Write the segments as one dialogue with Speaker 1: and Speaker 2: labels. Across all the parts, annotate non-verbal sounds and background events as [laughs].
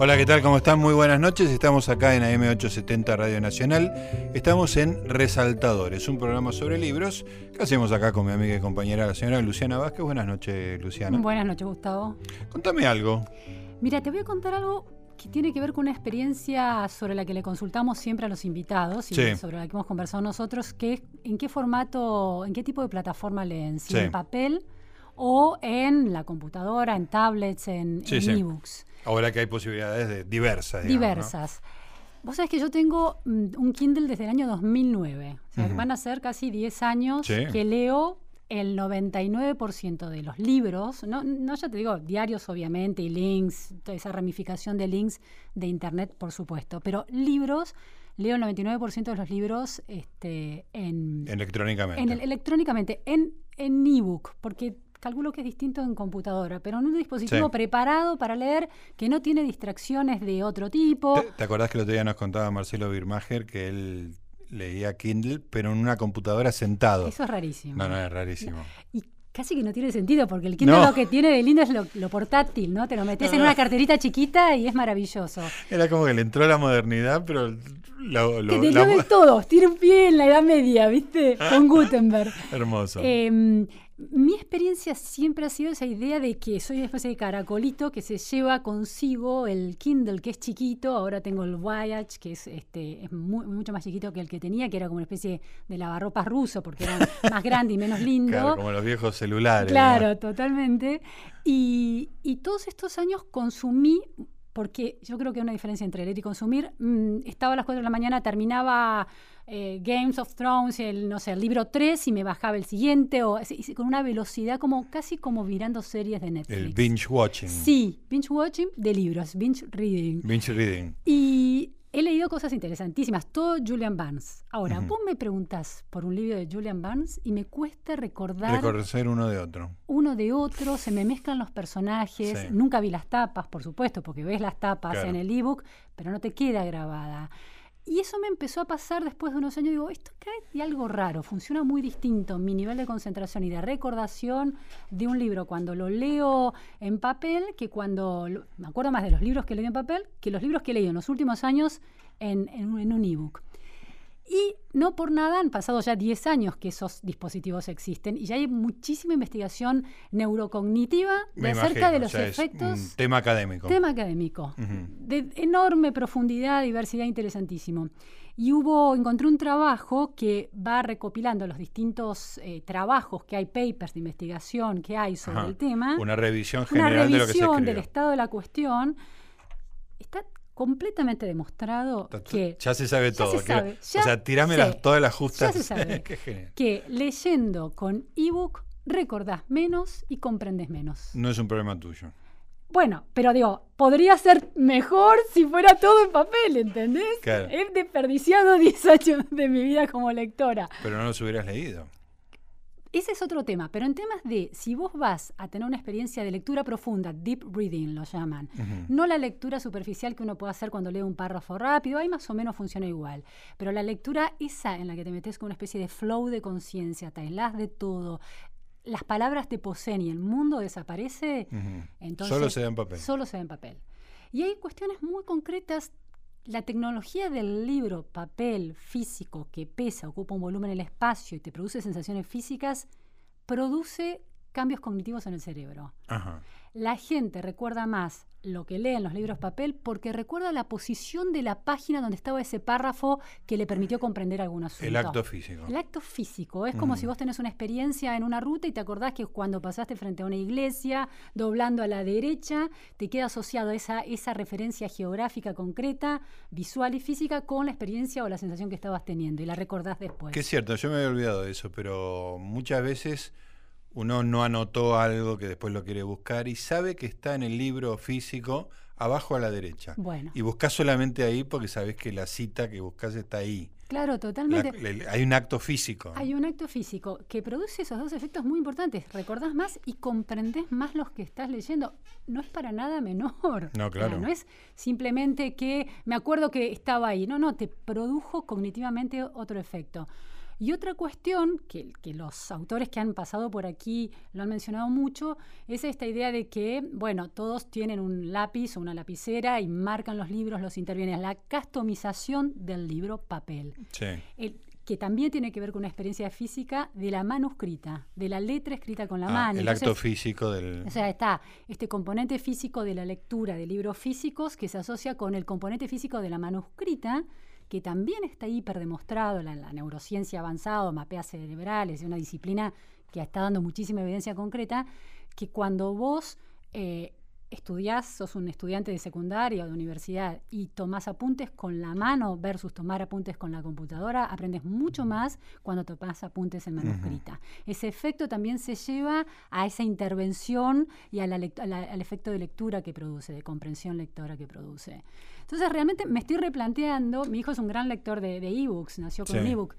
Speaker 1: Hola, ¿qué tal? ¿Cómo están? Muy buenas noches. Estamos acá en AM870 Radio Nacional. Estamos en Resaltadores, un programa sobre libros que hacemos acá con mi amiga y compañera, la señora Luciana Vázquez. Buenas noches, Luciana.
Speaker 2: Buenas noches, Gustavo.
Speaker 1: Contame algo.
Speaker 2: Mira, te voy a contar algo que tiene que ver con una experiencia sobre la que le consultamos siempre a los invitados y
Speaker 1: Sí.
Speaker 2: sobre la que hemos conversado nosotros, que es en qué formato, en qué tipo de plataforma leen, si
Speaker 1: Sí.
Speaker 2: en papel o en la computadora, en tablets, en,
Speaker 1: Sí,
Speaker 2: en
Speaker 1: sí.
Speaker 2: ebooks.
Speaker 1: Ahora que hay posibilidades de diversas. digamos, ¿no?
Speaker 2: Diversas. Vos sabés que yo tengo mm, un Kindle desde el año 2009. O sea, van a ser casi 10 años
Speaker 1: Sí.
Speaker 2: que leo el 99% de los libros, no, no ya te digo diarios obviamente y links, toda esa ramificación de links de internet por supuesto, pero libros, leo el 99% de los libros este, en,
Speaker 1: Electrónicamente.
Speaker 2: en el- electrónicamente, en, en ebook, porque calculo que es distinto en computadora, pero en un dispositivo
Speaker 1: Sí.
Speaker 2: preparado para leer que no tiene distracciones de otro tipo.
Speaker 1: ¿Te, te acordás que el otro día nos contaba Marcelo Birmacher que él leía Kindle, pero en una computadora sentado?
Speaker 2: Eso es rarísimo.
Speaker 1: No, no, es rarísimo.
Speaker 2: Y casi que no tiene sentido, porque el Kindle
Speaker 1: No.
Speaker 2: lo que tiene de lindo es lo, lo portátil, ¿no? Te lo metes en una carterita chiquita y es maravilloso.
Speaker 1: Era como que le entró la modernidad, pero lo, lo-
Speaker 2: que te
Speaker 1: la-
Speaker 2: de todos, tiene un pie en la Edad Media, ¿viste? [laughs] Con Gutenberg.
Speaker 1: hermoso.
Speaker 2: Eh, mi experiencia siempre ha sido esa idea de que soy una especie de caracolito que se lleva consigo el Kindle, que es chiquito. Ahora tengo el Voyage, que es, este, es mu- mucho más chiquito que el que tenía, que era como una especie de lavarropas ruso, porque era [laughs] más grande y menos lindo.
Speaker 1: Claro, como los viejos celulares.
Speaker 2: Claro,
Speaker 1: ¿no?
Speaker 2: totalmente. Y, y todos estos años consumí, porque yo creo que hay una diferencia entre leer y consumir. mm, estaba a las 4 de la mañana, terminaba eh, Games of Thrones, el, no sé, el libro 3 y me bajaba el siguiente, o así, con una velocidad como casi como mirando series de Netflix.
Speaker 1: El binge watching.
Speaker 2: Sí, binge watching de libros, binge reading.
Speaker 1: Binge reading.
Speaker 2: Y he leído cosas interesantísimas, todo Julian Barnes. Ahora, vos me preguntás por un libro de Julian Barnes y me cuesta recordar
Speaker 1: Reconocer uno de otro.
Speaker 2: uno de otro, se me mezclan los personajes.
Speaker 1: Sí.
Speaker 2: Nunca vi las tapas, por supuesto, porque ves las tapas
Speaker 1: Claro.
Speaker 2: en el ebook, pero no te queda grabada. Y eso me empezó a pasar después de unos años. Digo, esto acá hay algo raro, funciona muy distinto. Mi nivel de concentración y de recordación de un libro cuando lo leo en papel, que cuando. me acuerdo más de los libros que leí en papel que los libros que he leído en los últimos años en, en en un ebook. Y no por nada han pasado ya 10 años que esos dispositivos existen y ya hay muchísima investigación neurocognitiva de
Speaker 1: Me
Speaker 2: acerca
Speaker 1: imagino,
Speaker 2: de
Speaker 1: o
Speaker 2: los
Speaker 1: sea, es
Speaker 2: efectos.
Speaker 1: un tema académico.
Speaker 2: Tema académico, de enorme profundidad, diversidad, interesantísimo. Y hubo, encontré un trabajo que va recopilando los distintos eh, trabajos que hay, papers de investigación que hay sobre
Speaker 1: Ajá.
Speaker 2: el tema
Speaker 1: Una revisión
Speaker 2: una
Speaker 1: general de lo que se
Speaker 2: revisión
Speaker 1: escribió.
Speaker 2: del estado de la cuestión, está completamente demostrado que,
Speaker 1: ya se sabe
Speaker 2: ya
Speaker 1: todo.
Speaker 2: se
Speaker 1: o sea, tirame
Speaker 2: sé,
Speaker 1: las- todas las justas.
Speaker 2: ya se sabe. [laughs]
Speaker 1: Qué genial.
Speaker 2: que leyendo con ebook recordás menos y comprendes menos.
Speaker 1: No es un problema tuyo.
Speaker 2: Bueno, pero digo, podría ser mejor si fuera todo en papel, ¿entendés?
Speaker 1: Claro.
Speaker 2: He desperdiciado [laughs] 10 años de mi vida como lectora.
Speaker 1: Pero no los hubieras leído.
Speaker 2: Ese es otro tema, pero en temas de si vos vas a tener una experiencia de lectura profunda, deep reading lo llaman, no la lectura superficial que uno puede hacer cuando lee un párrafo rápido, ahí más o menos funciona igual, pero la lectura esa en la que te metes con una especie de flow de conciencia, te aislás de todo, las palabras te poseen y el mundo desaparece, entonces
Speaker 1: Solo se da en papel.
Speaker 2: Solo se da en papel. Y hay cuestiones muy concretas. La tecnología del libro, papel, físico, que pesa, ocupa un volumen en el espacio y te produce sensaciones físicas, produce cambios cognitivos en el cerebro.
Speaker 1: Ajá.
Speaker 2: La gente recuerda más lo que lee en los libros papel porque recuerda la posición de la página donde estaba ese párrafo que le permitió comprender algún asunto.
Speaker 1: El acto físico.
Speaker 2: El acto físico. Es como
Speaker 1: Mm.
Speaker 2: si vos tenés una experiencia en una ruta y te acordás que cuando pasaste frente a una iglesia, doblando a la derecha, te queda asociado esa, esa referencia geográfica concreta, visual y física con la experiencia o la sensación que estabas teniendo y la recordás después.
Speaker 1: Que es cierto, yo me había olvidado de eso, pero muchas veces uno no anotó algo que después lo quiere buscar y sabe que está en el libro físico abajo a la derecha.
Speaker 2: Bueno,
Speaker 1: Y buscas solamente ahí porque sabes que la cita que buscas está ahí.
Speaker 2: claro,
Speaker 1: La-
Speaker 2: totalmente.
Speaker 1: le- hay un acto físico.
Speaker 2: Hay un acto físico que produce esos dos efectos muy importantes. Recordás más y comprendés más los que estás leyendo. No es para nada menor.
Speaker 1: No, claro.
Speaker 2: no es simplemente que me acuerdo que estaba ahí. No, no, te produjo cognitivamente otro efecto. Y otra cuestión que, que, los autores que han pasado por aquí lo han mencionado mucho es esta idea de que, bueno, todos tienen un lápiz o una lapicera y marcan los libros, los intervienen. La customización del libro papel.
Speaker 1: Sí.
Speaker 2: El, que también tiene que ver con una experiencia física de la manuscrita, de la letra escrita con la
Speaker 1: Ah,
Speaker 2: mano.
Speaker 1: el
Speaker 2: Entonces,
Speaker 1: acto físico del...
Speaker 2: o sea, está este componente físico de la lectura de libros físicos que se asocia con el componente físico de la manuscrita, que también está hiperdemostrado, la, la neurociencia avanzada, mapeas cerebrales, es una disciplina que está dando muchísima evidencia concreta, que cuando vos eh, estudiás, sos un estudiante de secundaria o de universidad y tomás apuntes con la mano versus tomar apuntes con la computadora, aprendes mucho más cuando tomás apuntes en manuscrita. Ese efecto también se lleva a esa intervención y a la lect- a la- al efecto de lectura que produce, de comprensión lectora que produce. Entonces realmente me estoy replanteando, mi hijo es un gran lector de ebooks, nació con
Speaker 1: Sí.
Speaker 2: un ebook.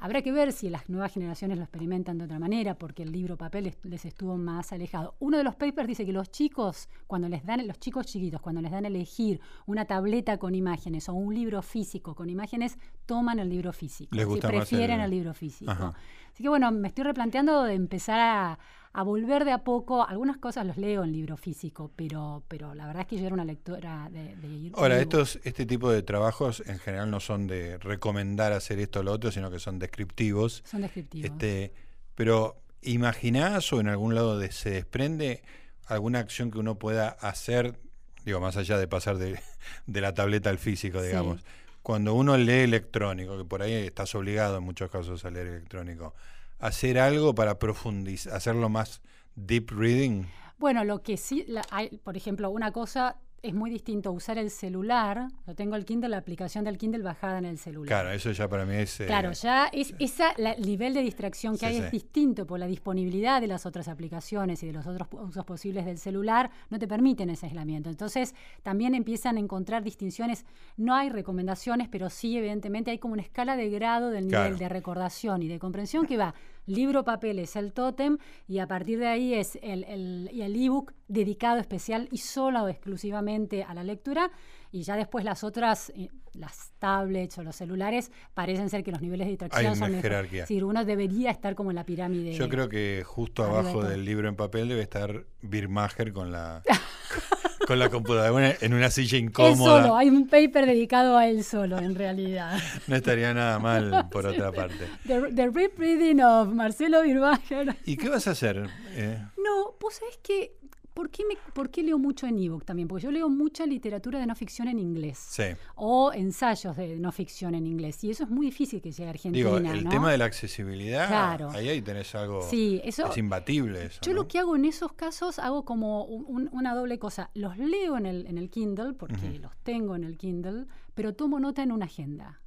Speaker 2: Habrá que ver si las nuevas generaciones lo experimentan de otra manera, porque el libro papel es- les estuvo más alejado. Uno de los papers dice que los chicos, cuando les dan, los chicos chiquitos, cuando les dan a elegir una tableta con imágenes o un libro físico con imágenes, toman el libro físico.
Speaker 1: Les gusta más
Speaker 2: prefieren
Speaker 1: el-
Speaker 2: el... libro físico.
Speaker 1: Ajá.
Speaker 2: Así que bueno, me estoy replanteando de empezar a, a volver de a poco. Algunas cosas los leo en libro físico, pero, pero la verdad es que yo era una lectora de, de
Speaker 1: Ahora,
Speaker 2: de
Speaker 1: estos, este tipo de trabajos en general no son de recomendar hacer esto o lo otro, sino que son descriptivos.
Speaker 2: Son descriptivos.
Speaker 1: Este, pero ¿imaginás o en algún lado de- se desprende alguna acción que uno pueda hacer, digo, más allá de pasar de, [laughs] de la tableta al físico,
Speaker 2: Sí.
Speaker 1: digamos? Cuando uno lee electrónico, que por ahí estás obligado en muchos casos a leer electrónico, hacer algo para profundizar, hacerlo más deep reading.
Speaker 2: Bueno, lo que sí, la- hay, por ejemplo, una cosa es muy distinto usar el celular. Yo tengo el Kindle, la aplicación del Kindle bajada en el celular.
Speaker 1: Claro, eso ya para mí es... eh,
Speaker 2: Claro, ya es esa la- el nivel de distracción que
Speaker 1: Sí,
Speaker 2: hay
Speaker 1: sí.
Speaker 2: es distinto por la disponibilidad de las otras aplicaciones y de los otros usos posibles del celular no te permiten ese aislamiento. Entonces, también empiezan a encontrar distinciones. No hay recomendaciones, pero sí, evidentemente, hay como una escala de grado del nivel
Speaker 1: Claro.
Speaker 2: de recordación y de comprensión que va. Libro, papel es el tótem y a partir de ahí es el, el, y el ebook dedicado especial y solo o exclusivamente a la lectura. Y ya después las otras, eh, las tablets o los celulares, parecen ser que los niveles de distracción
Speaker 1: Hay una
Speaker 2: son
Speaker 1: jerarquía.
Speaker 2: Sí, uno debería estar como en la pirámide.
Speaker 1: Yo creo que justo abajo del libro en papel debe estar Birmacher con la [laughs] con la computadora en una silla
Speaker 2: Él
Speaker 1: incómoda.
Speaker 2: solo, hay un paper dedicado a él solo, en realidad.
Speaker 1: No estaría nada mal por otra parte.
Speaker 2: The, the Rip Reading of Marcelo Birbacher.
Speaker 1: ¿Y qué vas a hacer? Eh,
Speaker 2: No, vos sabés que. ¿Por qué, me, ¿Por qué leo mucho en ebook también? Porque yo leo mucha literatura de no ficción en inglés.
Speaker 1: sí.
Speaker 2: O ensayos de no ficción en inglés. Y eso es muy difícil que llegue a Argentina.
Speaker 1: Digo, el
Speaker 2: ¿no?
Speaker 1: tema de la accesibilidad,
Speaker 2: Claro.
Speaker 1: ahí, ahí tenés algo.
Speaker 2: Sí, eso-
Speaker 1: Es imbatible eso.
Speaker 2: Yo
Speaker 1: ¿no?
Speaker 2: lo que hago en esos casos, hago como un- un- una doble cosa. Los leo en el, en el Kindle, porque los tengo en el Kindle, pero tomo nota en una agenda.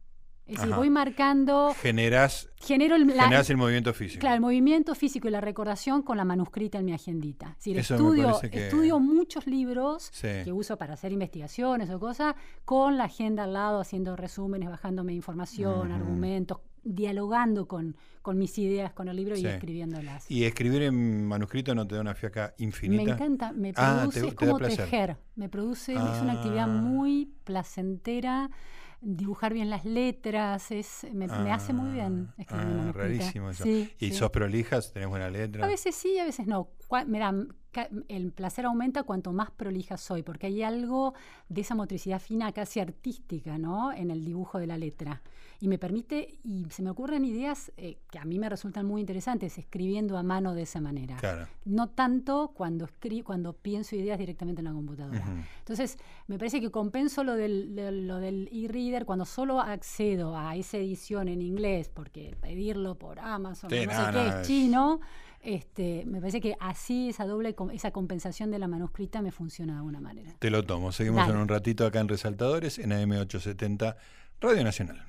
Speaker 2: Es decir, voy marcando,
Speaker 1: Generás,
Speaker 2: genero el, la-
Speaker 1: generás el movimiento físico.
Speaker 2: Claro, el movimiento físico y la recordación con la manuscrita en mi agendita. Es decir,
Speaker 1: Eso
Speaker 2: estudio,
Speaker 1: que-
Speaker 2: estudio muchos libros
Speaker 1: Sí.
Speaker 2: que uso para hacer investigaciones o cosas, con la agenda al lado, haciendo resúmenes, bajándome información, argumentos, dialogando con, con mis ideas con el libro
Speaker 1: Sí.
Speaker 2: y escribiéndolas.
Speaker 1: ¿Y escribir en manuscrito no te da una fiaca infinita?
Speaker 2: Me encanta, me
Speaker 1: Ah,
Speaker 2: produce,
Speaker 1: te-
Speaker 2: es
Speaker 1: te
Speaker 2: como tejer, me produce, es una actividad
Speaker 1: Ah.
Speaker 2: muy placentera, dibujar bien las letras, es, me, me hace muy bien
Speaker 1: Ah,
Speaker 2: escribir
Speaker 1: ah,
Speaker 2: manuscrita.
Speaker 1: rarísimo eso.
Speaker 2: Sí,
Speaker 1: ¿Y
Speaker 2: sí.
Speaker 1: sos prolijas? ¿Tenés buena letra?
Speaker 2: A veces sí, a veces no. Mira, el placer aumenta cuanto más prolija soy, porque hay algo de esa motricidad fina, casi artística, ¿no? En el dibujo de la letra. Y me permite, y se me ocurren ideas eh, que a mí me resultan muy interesantes escribiendo a mano de esa manera.
Speaker 1: Claro.
Speaker 2: No tanto cuando escri cuando pienso ideas directamente en la computadora. Entonces, me parece que compenso lo del, de- lo del e-reader cuando solo accedo a esa edición en inglés, porque pedirlo por Amazon,
Speaker 1: Sí,
Speaker 2: no
Speaker 1: no,
Speaker 2: sé
Speaker 1: no,
Speaker 2: qué,
Speaker 1: es-
Speaker 2: chino. Este, me parece que así esa doble, esa compensación de la manuscrita me funciona de alguna manera.
Speaker 1: Te lo tomo. Seguimos
Speaker 2: Dale.
Speaker 1: en un ratito acá en Resaltadores, en AM870, Radio Nacional.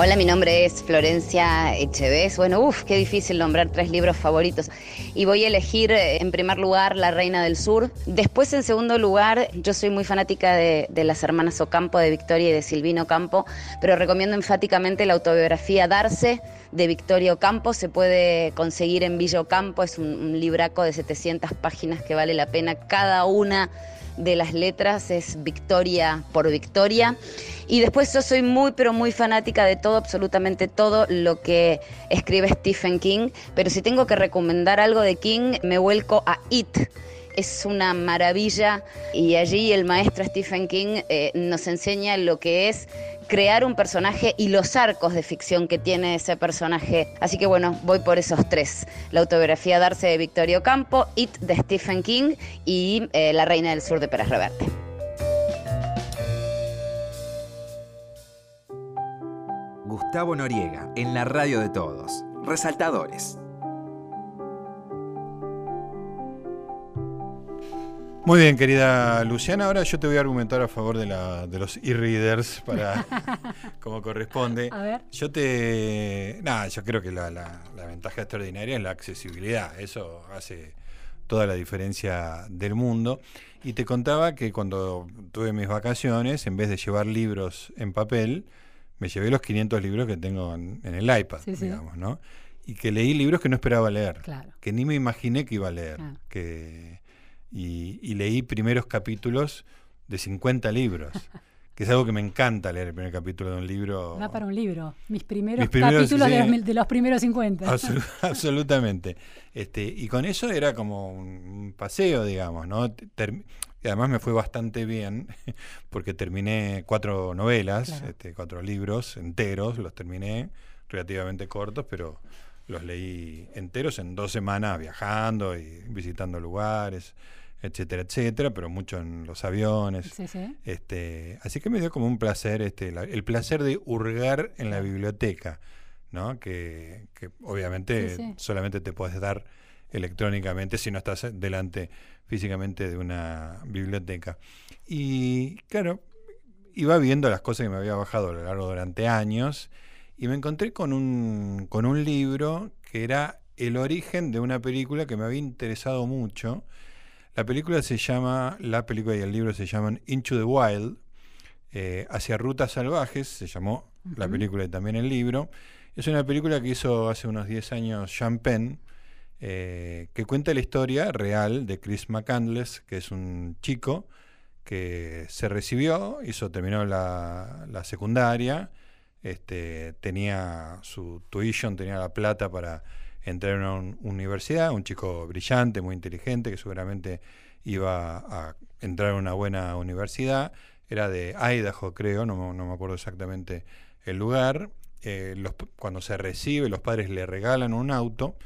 Speaker 3: Hola, mi nombre es Florencia Echeves. Bueno, uff, qué difícil nombrar tres libros favoritos. Y voy a elegir eh, en primer lugar La Reina del Sur. Después, en segundo lugar, yo soy muy fanática de, las hermanas Ocampo, de Victoria y de Silvino Campo, pero recomiendo enfáticamente la autobiografía Darse de Victoria Ocampo. Se puede conseguir en Villa Ocampo. Es un, un libraco de 700 páginas que vale la pena cada una de las letras es Victoria por Victoria. Y después yo soy muy, pero muy fanática de todo, absolutamente todo lo que escribe Stephen King. Pero si tengo que recomendar algo de King, me vuelco a It. Es una maravilla y allí el maestro Stephen King eh, nos enseña lo que es crear un personaje y los arcos de ficción que tiene ese personaje. Así que bueno, voy por esos tres. La autobiografía Darse de Victorio Campo, It de Stephen King y eh, La Reina del Sur de Pérez Reverte.
Speaker 4: Gustavo Noriega, en la radio de todos. Resaltadores.
Speaker 1: Muy bien, querida Luciana. Ahora yo te voy a argumentar a favor de, la, de los e-readers para [laughs] como corresponde.
Speaker 2: A ver.
Speaker 1: Yo te. Nada, yo creo que la, la- la ventaja extraordinaria es la accesibilidad. Eso hace toda la diferencia del mundo. Y te contaba que cuando tuve mis vacaciones, en vez de llevar libros en papel, me llevé los 500 libros que tengo en, en el iPad,
Speaker 2: Sí, sí.
Speaker 1: digamos, ¿no? Y que leí libros que no esperaba leer
Speaker 2: Claro.
Speaker 1: que ni me imaginé que iba a leer.
Speaker 2: Claro.
Speaker 1: Que, y, y leí primeros capítulos de 50 libros, [laughs] que es algo que me encanta leer el primer capítulo de un libro.
Speaker 2: Da para un libro. Mis primeros,
Speaker 1: Mis primeros,
Speaker 2: capítulos de, los, mil- de los primeros 50.
Speaker 1: Absolu- [laughs] absolutamente. Este, y con eso era como un, un paseo, digamos, ¿no? Ter- y además me fue bastante bien, [laughs] porque terminé cuatro novelas,
Speaker 2: Claro.
Speaker 1: este, cuatro libros enteros, los terminé relativamente cortos, pero los leí enteros en dos semanas viajando y visitando lugares, etcétera, etcétera, pero mucho en los aviones.
Speaker 2: Sí, sí.
Speaker 1: Este, así que me dio como un placer, este, la- el placer de hurgar en la biblioteca, ¿no? Que, que obviamente
Speaker 2: Sí,
Speaker 1: solamente te puedes dar electrónicamente si no estás delante físicamente de una biblioteca. Y claro, iba viendo las cosas que me había bajado a lo largo durante años y me encontré con un, con un libro que era el origen de una película que me había interesado mucho. La película se llama, la película y el libro se llaman Into the Wild, eh, Hacia Rutas Salvajes, se llamó la película y también el libro. Es una película que hizo hace unos 10 años Sean Penn, eh, que cuenta la historia real de Chris McCandless, que es un chico que se recibió, hizo, terminó la, la secundaria, este, tenía su tuition, tenía la plata para entrar a una un- universidad, un chico brillante, muy inteligente, que seguramente iba a entrar a una buena universidad, era de Idaho, creo, no, me- no me acuerdo exactamente el lugar. Eh, los cuando se recibe, los padres le regalan un auto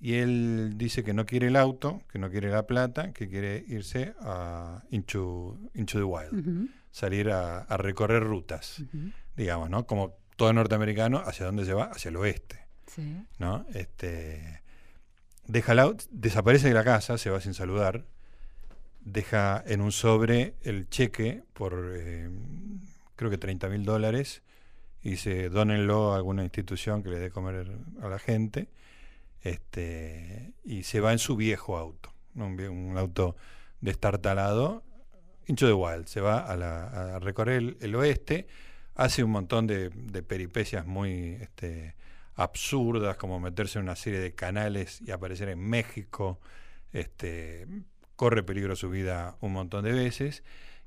Speaker 1: y él dice que no quiere el auto, que no quiere la plata, que quiere irse a into, into the wild, salir a, a recorrer rutas. Digamos, ¿no? Como todo norteamericano, ¿hacia dónde se va? Hacia el oeste.
Speaker 2: Sí.
Speaker 1: ¿no? Este, deja auto, desaparece de la casa, se va sin saludar, deja en un sobre el cheque por eh, creo que 30 mil dólares y dice dónenlo a alguna institución que le dé comer a la gente este, y se va en su viejo auto, ¿no? un, un auto destartalado, Into the Wild, se va a, la- a recorrer el, el oeste, hace un montón de, de peripecias muy este, absurdas, como meterse en una serie de canales y aparecer en México, este, corre peligro su vida un montón de veces,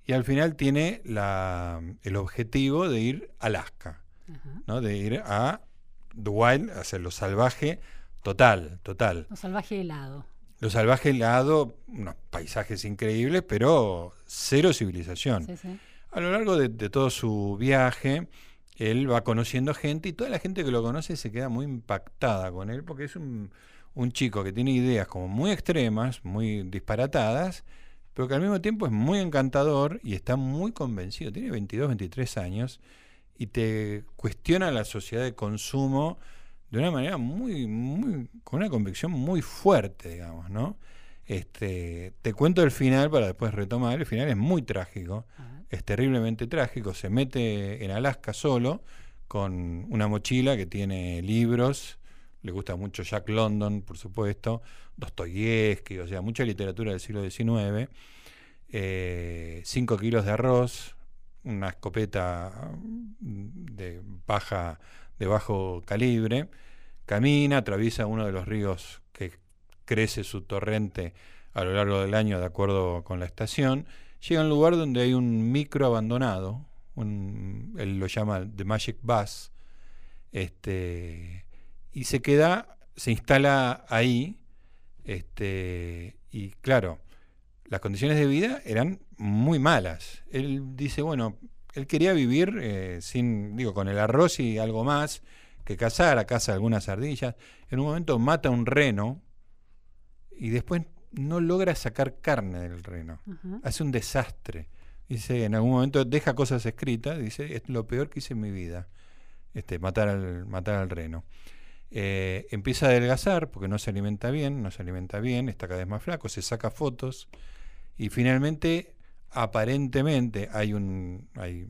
Speaker 1: y al final tiene la, el objetivo de ir a Alaska,
Speaker 2: Ajá.
Speaker 1: ¿no? de ir a The Wild, hacia lo salvaje total, total.
Speaker 2: Lo salvaje helado.
Speaker 1: Lo salvaje helado, unos paisajes increíbles, pero cero civilización.
Speaker 2: Sí, sí.
Speaker 1: A lo largo de, todo su viaje, él va conociendo gente y toda la gente que lo conoce se queda muy impactada con él porque es un, un chico que tiene ideas como muy extremas, muy disparatadas, pero que al mismo tiempo es muy encantador y está muy convencido. Tiene 22, 23 años y te cuestiona la sociedad de consumo de una manera muy, muy, con una convicción muy fuerte, digamos, ¿no? Este, te cuento el final para después retomar. El final es muy trágico es terriblemente trágico, se mete en Alaska solo, con una mochila que tiene libros, le gusta mucho Jack London, por supuesto, Dostoyevsky, o sea, mucha literatura del siglo XIX, 5 eh, kilos de arroz, una escopeta de baja de bajo calibre, camina, atraviesa uno de los ríos que crece su torrente a lo largo del año de acuerdo con la estación, llega a un lugar donde hay un micro abandonado, él lo llama The Magic Bus, este, y se queda, se instala ahí, este, y claro, las condiciones de vida eran muy malas. Él dice, bueno, él quería vivir eh, sin, digo, con el arroz y algo más, que cazar, a caza algunas ardillas. En un momento mata un reno y después no logra sacar carne del reno. Hace un desastre. Dice, en algún momento deja cosas escritas, dice, es lo peor que hice en mi vida, este, matar al, matar al reno. Eh, empieza a adelgazar porque no se alimenta bien, no se alimenta bien, está cada vez más flaco, se saca fotos y finalmente, aparentemente, hay, un, hay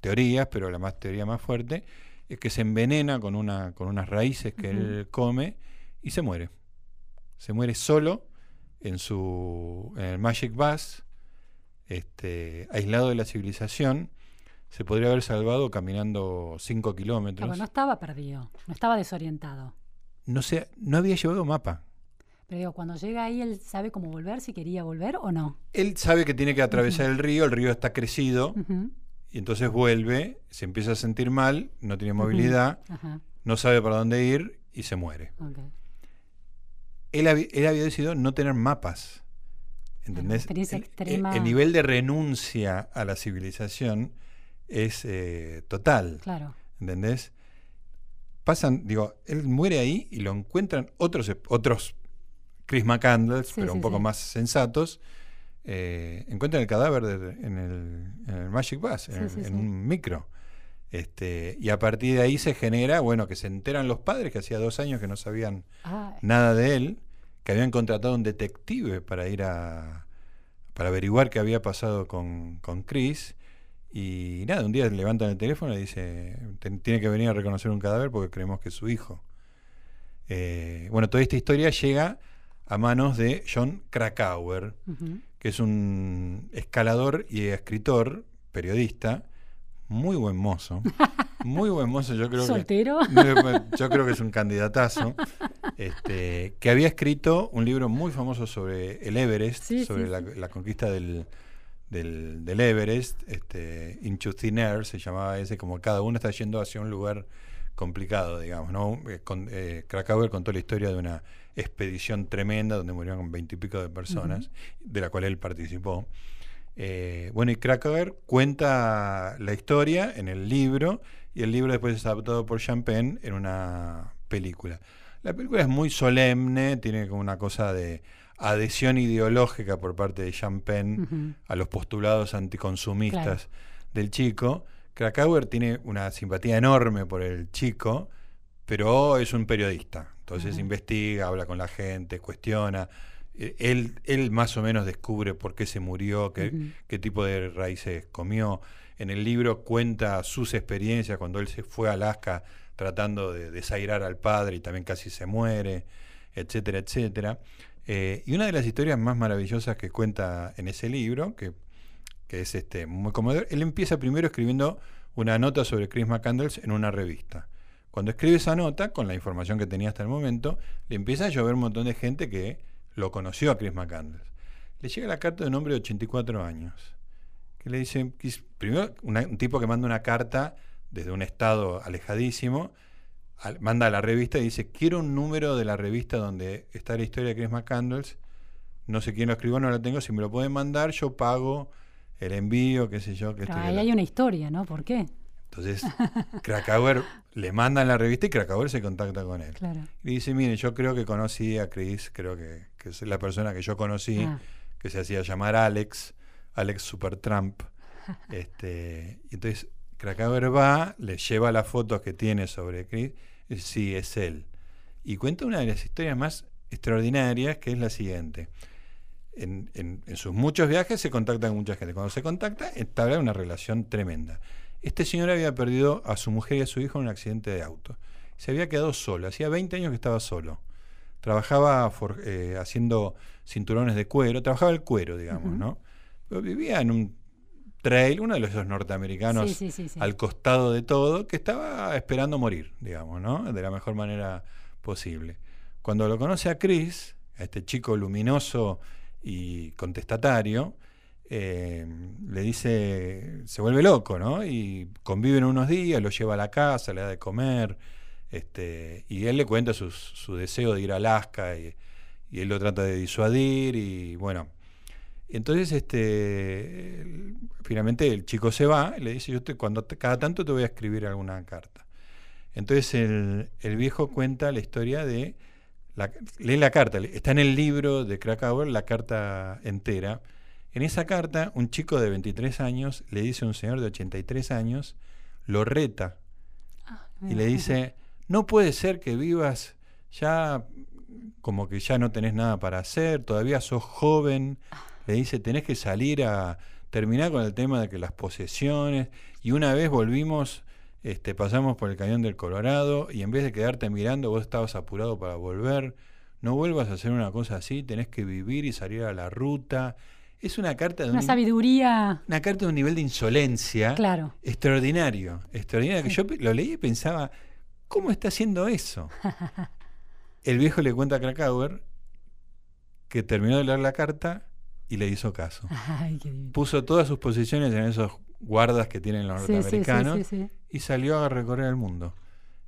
Speaker 1: teorías, pero la más teoría más fuerte es que se envenena con, una, con unas raíces que él come y se muere. Se muere solo en, su, en el Magic Bus este, aislado de la civilización, se podría haber salvado caminando 5 kilómetros.
Speaker 2: Pero no estaba perdido, no estaba desorientado.
Speaker 1: No sé, no había llevado mapa.
Speaker 2: Pero digo, cuando llega ahí, ¿él sabe cómo volver, si quería volver o no?
Speaker 1: Él sabe que tiene que atravesar el río, el río está crecido, y entonces vuelve, se empieza a sentir mal, no tiene movilidad, no sabe para dónde ir y se muere. Él, él había decidido no tener mapas. ¿Entendés? El, nivel de renuncia a la civilización es eh, total.
Speaker 2: Claro.
Speaker 1: ¿Entendés? Pasan, digo, él muere ahí y lo encuentran otros, otros Chris McCandles, pero un poco más sensatos. Eh, encuentran el cadáver en, el, Magic Bus, en, un micro. Este, y a partir de ahí se genera, bueno, que se enteran los padres que hacía dos años que no sabían ah. nada de él que habían contratado un detective para ir a para averiguar qué había pasado con, con Chris. Y nada, un día levantan el teléfono y dice, tiene que venir a reconocer un cadáver porque creemos que es su hijo. Eh, bueno, toda esta historia llega a manos de John Krakauer, que es un escalador y escritor, periodista, muy buen mozo. [laughs] Muy buen mozo, yo creo
Speaker 2: ¿Soltero? [laughs]
Speaker 1: que. Yo creo que es un candidatazo. Este, que había escrito un libro muy famoso sobre el Everest, sobre la, conquista del, del, Everest, este, Into Thin Air se llamaba ese, como cada uno está yendo hacia un lugar complicado, digamos, ¿no? Eh, con, eh, Krakauer contó la historia de una expedición tremenda donde murieron veintipico de personas, de la cual él participó. Eh, bueno, y Krakauer cuenta la historia en el libro y el libro después es adaptado por Champagne en una película. La película es muy solemne, tiene como una cosa de adhesión ideológica por parte de Champagne a los postulados anticonsumistas del chico. Krakauer tiene una simpatía enorme por el chico, pero es un periodista. Entonces investiga, habla con la gente, cuestiona. Eh, él, él más o menos descubre por qué se murió, qué, qué tipo de raíces comió. En el libro cuenta sus experiencias cuando él se fue a Alaska tratando de desairar al padre y también casi se muere, etcétera, etcétera. Eh, y una de las historias más maravillosas que cuenta en ese libro, que, es este, muy conmovedor, él empieza primero escribiendo una nota sobre Chris McCandles en una revista. Cuando escribe esa nota, con la información que tenía hasta el momento, le empieza a llover un montón de gente que lo conoció a Chris McCandles. Le llega la carta de un hombre de 84 años, que le dice, primero un tipo que manda una carta desde un estado alejadísimo, manda a la revista y dice, quiero un número de la revista donde está la historia de Chris McCandles, no sé quién lo escribió, no lo tengo, si me lo pueden mandar, yo pago el envío, qué sé yo. Que
Speaker 2: ahí hay una historia, ¿no? ¿Por qué?
Speaker 1: Entonces, Krakauer le manda la revista y Krakauer se contacta con él. Y dice, mire, yo creo que conocí a Chris, creo que, es la persona que yo conocí, ah. que se hacía llamar Alex, Alex Supertramp. [laughs] este, y entonces Krakauer va, le lleva las fotos que tiene sobre Chris, y sí, es él. Y cuenta una de las historias más extraordinarias, que es la siguiente. En, en sus muchos viajes se contacta con mucha gente. Cuando se contacta, establecen una relación tremenda Este señor había perdido a su mujer y a su hijo en un accidente de auto. Se había quedado solo, hacía 20 años que estaba solo. Trabajaba eh, haciendo cinturones de cuero, trabajaba el cuero, digamos, ¿no? Pero vivía en un trail, uno de los norteamericanos al costado de todo, que estaba esperando morir, digamos, ¿no? De la mejor manera posible. Cuando lo conoce a Chris, a este chico luminoso y contestatario, eh, le dice, se vuelve loco, ¿no? Y conviven unos días, lo lleva a la casa, le da de comer, este, y él le cuenta su deseo de ir a Alaska y, él lo trata de disuadir y bueno. Entonces, este, finalmente el chico se va y le dice, yo te, cuando cada tanto te voy a escribir alguna carta. Entonces el, el viejo cuenta la historia de, lee la carta, está en el libro de Krakauer la carta entera. En esa carta, un chico de 23 años le dice a un señor de 83 años, lo reta ah, y le dice, no puede ser que vivas ya como que ya no tenés nada para hacer, todavía sos joven. Le dice, tenés que salir a terminar con el tema de que las posesiones. Y una vez volvimos, este, pasamos por el cañón del Colorado y en vez de quedarte mirando, vos estabas apurado para volver. No vuelvas a hacer una cosa así, tenés que vivir y salir a la ruta. Es una carta de
Speaker 2: una sabiduría.
Speaker 1: Una carta de un nivel de insolencia
Speaker 2: claro.
Speaker 1: extraordinario. Extraordinario. Que yo lo leí y pensaba, ¿Cómo está haciendo eso? [laughs] El viejo le cuenta a Krakauer que terminó de leer la carta y le hizo caso. Puso todas sus posiciones en esos guardas que tienen los norteamericanos y salió a recorrer el mundo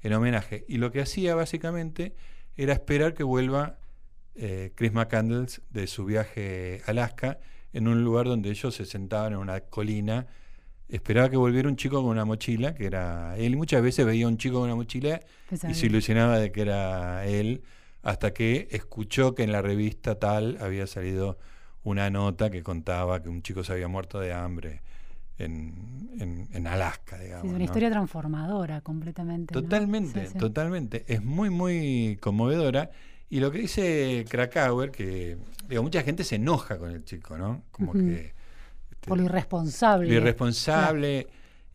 Speaker 1: en homenaje. Y lo que hacía básicamente era esperar que vuelva eh, Chris McCandles de su viaje a Alaska en un lugar donde ellos se sentaban en una colina esperaba que volviera un chico con una mochila, que era él. Muchas veces veía un chico con una mochila y se ilusionaba de que era él, hasta que escuchó que en la revista tal había salido una nota que contaba que un chico se había muerto de hambre en, en, Alaska, digamos.
Speaker 2: es una historia transformadora completamente.
Speaker 1: Totalmente, totalmente. Es muy, muy conmovedora. Y lo que dice Krakauer, que digo, mucha gente se enoja con el chico, ¿no? Como que
Speaker 2: este, Por lo irresponsable.
Speaker 1: Lo irresponsable.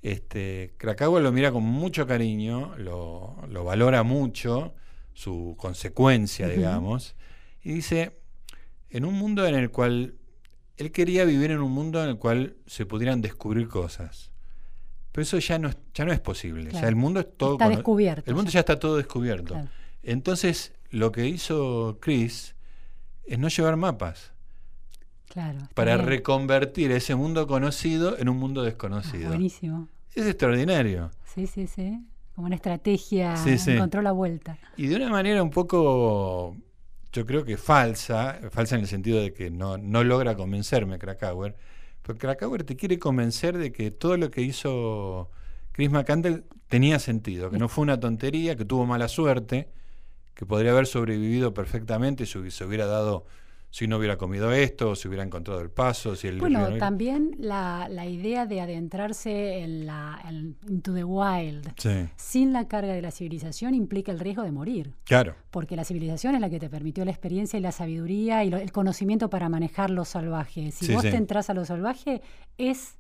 Speaker 1: Este, Krakauer lo mira con mucho cariño, lo, valora mucho, su consecuencia, digamos, y dice, en un mundo en el cual él quería vivir en un mundo en el cual se pudieran descubrir cosas. Pero eso ya no, ya no es posible. Ya el mundo es todo
Speaker 2: está descubierto.
Speaker 1: El mundo ya. está todo descubierto. Entonces, lo que hizo Chris es no llevar mapas para reconvertir ese mundo conocido en un mundo desconocido.
Speaker 2: Ah, buenísimo.
Speaker 1: Es extraordinario.
Speaker 2: Sí, sí, sí. Como una estrategia, encontró la vuelta.
Speaker 1: Y de una manera un poco, yo creo que falsa, falsa en el sentido de que no, no logra convencerme Krakauer, pero Krakauer te quiere convencer de que todo lo que hizo Chris McCandle tenía sentido, que no fue una tontería, que tuvo mala suerte, que podría haber sobrevivido perfectamente si se hubiera dado si no hubiera comido esto, si hubiera encontrado el paso, si el
Speaker 2: Bueno, también la, la, idea de adentrarse en la into the wild sin la carga de la civilización implica el riesgo de morir.
Speaker 1: Claro.
Speaker 2: Porque la civilización es la que te permitió la experiencia y la sabiduría y el conocimiento para manejar lo salvaje. Si vos te entras a lo salvaje es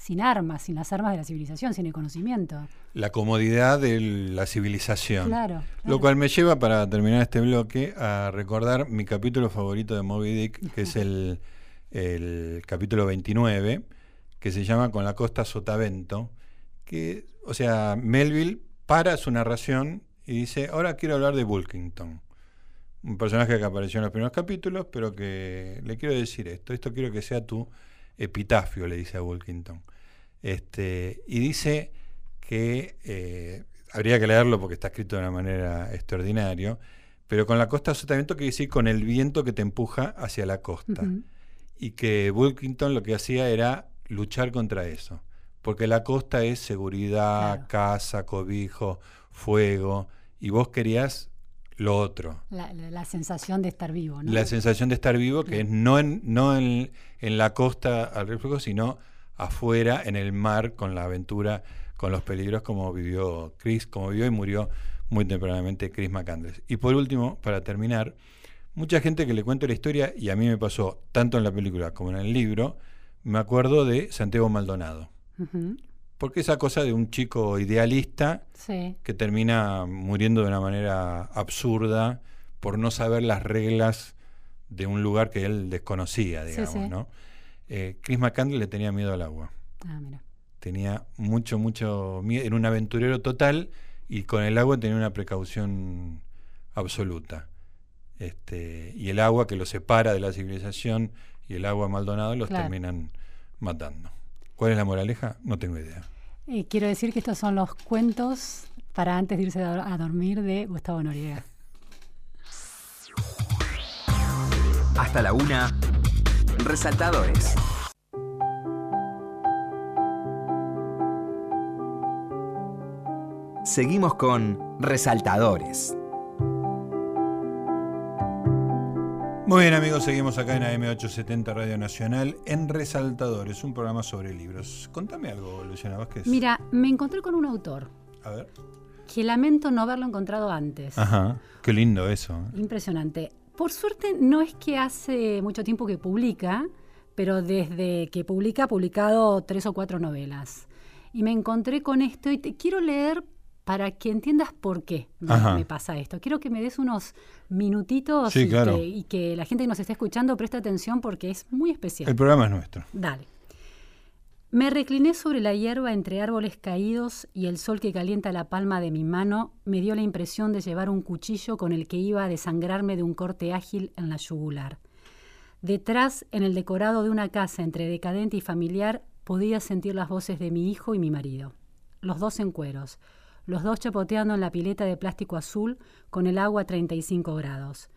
Speaker 2: sin armas, sin las armas de la civilización, sin el conocimiento.
Speaker 1: La comodidad de la civilización. Claro, Lo cual me lleva, para terminar este bloque, a recordar mi capítulo favorito de Moby Dick, que es [laughs] el, el capítulo 29, que se llama Con la costa sotavento, que, o sea, Melville para su narración y dice, ahora quiero hablar de Bulkington. Un personaje que apareció en los primeros capítulos, pero que le quiero decir esto, esto quiero que sea tu epitafio, le dice a Wilkington. Este, y dice que eh, habría que leerlo porque está escrito de una manera extraordinaria, pero con la costa azotamiento quiere decir con el viento que te empuja hacia la costa. Y que Wilkington lo que hacía era luchar contra eso, porque la costa es seguridad, casa, cobijo, fuego, y vos querías lo otro.
Speaker 2: La, sensación de estar vivo, ¿no?
Speaker 1: La sensación de estar vivo, que es no en, no en, la costa al reflejo, sino afuera, en el mar, con la aventura, con los peligros, como vivió Chris, como vivió y murió muy tempranamente Chris McCandless. Y por último, para terminar, mucha gente que le cuento la historia, y a mí me pasó tanto en la película como en el libro, me acuerdo de Santiago Maldonado. Porque esa cosa de un chico idealista
Speaker 2: Sí.
Speaker 1: que termina muriendo de una manera absurda por no saber las reglas de un lugar que él desconocía, digamos,
Speaker 2: sí.
Speaker 1: ¿no? Eh, Chris McCandless le tenía miedo al agua.
Speaker 2: Ah, mira.
Speaker 1: Tenía mucho, mucho miedo. Era un aventurero total y con el agua tenía una precaución absoluta. Este, y el agua que lo separa de la civilización y el agua Maldonado los
Speaker 2: Claro.
Speaker 1: terminan matando. ¿Cuál es la moraleja? No tengo idea.
Speaker 2: Eh, quiero decir que estos son los cuentos para antes de irse a, a dormir de Gustavo Noriega.
Speaker 4: Hasta la una. Resaltadores. Seguimos con Resaltadores.
Speaker 1: Muy bien amigos, seguimos acá en AM870 Radio Nacional en Resaltadores, un programa sobre libros. Contame algo, Luciana Vázquez.
Speaker 2: Mira, me encontré con un autor
Speaker 1: A ver.
Speaker 2: que lamento no haberlo encontrado antes.
Speaker 1: Ajá, qué lindo eso. ¿eh?
Speaker 2: Impresionante. Por suerte no es que hace mucho tiempo que publica, pero desde que publica ha publicado tres o cuatro novelas. Y me encontré con esto y te quiero leer para que entiendas por qué me,
Speaker 1: Ajá.
Speaker 2: me pasa esto. Quiero que me des unos minutitos
Speaker 1: Sí,
Speaker 2: y,
Speaker 1: claro.
Speaker 2: que, y que la gente que nos está escuchando preste atención porque es muy especial.
Speaker 1: El programa es nuestro.
Speaker 2: Dale. Me recliné sobre la hierba entre árboles caídos y el sol que calienta la palma de mi mano me dio la impresión de llevar un cuchillo con el que iba a desangrarme de un corte ágil en la yugular. Detrás, en el decorado de una casa entre decadente y familiar, podía sentir las voces de mi hijo y mi marido. Los dos en cueros, los dos chapoteando en la pileta de plástico azul con el agua a 35 grados.